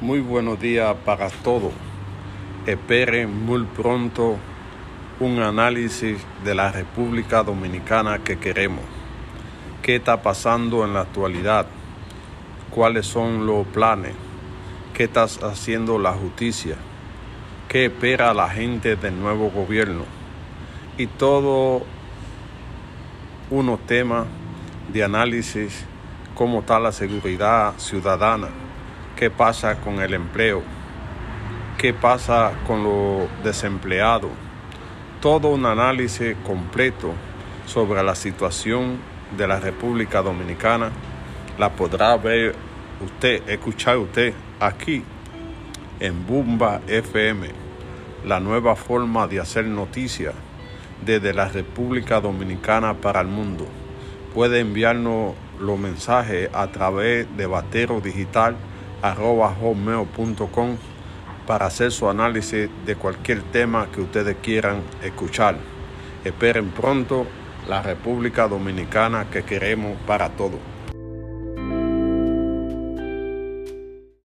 Muy buenos días para todos. Esperen muy pronto un análisis de la República Dominicana que queremos. ¿Qué está pasando en la actualidad? ¿Cuáles son los planes? ¿Qué está haciendo la justicia? ¿Qué espera la gente del nuevo gobierno? Y todo unos temas de análisis, cómo está la seguridad ciudadana qué pasa con el empleo, qué pasa con los desempleados. Todo un análisis completo sobre la situación de la República Dominicana la podrá ver usted, escuchar usted aquí en Bumba FM, la nueva forma de hacer noticias desde la República Dominicana para el mundo. Puede enviarnos los mensajes a través de Batero Digital arroba hotmail.com para hacer su análisis de cualquier tema que ustedes quieran escuchar. Esperen pronto la República Dominicana que queremos para todos.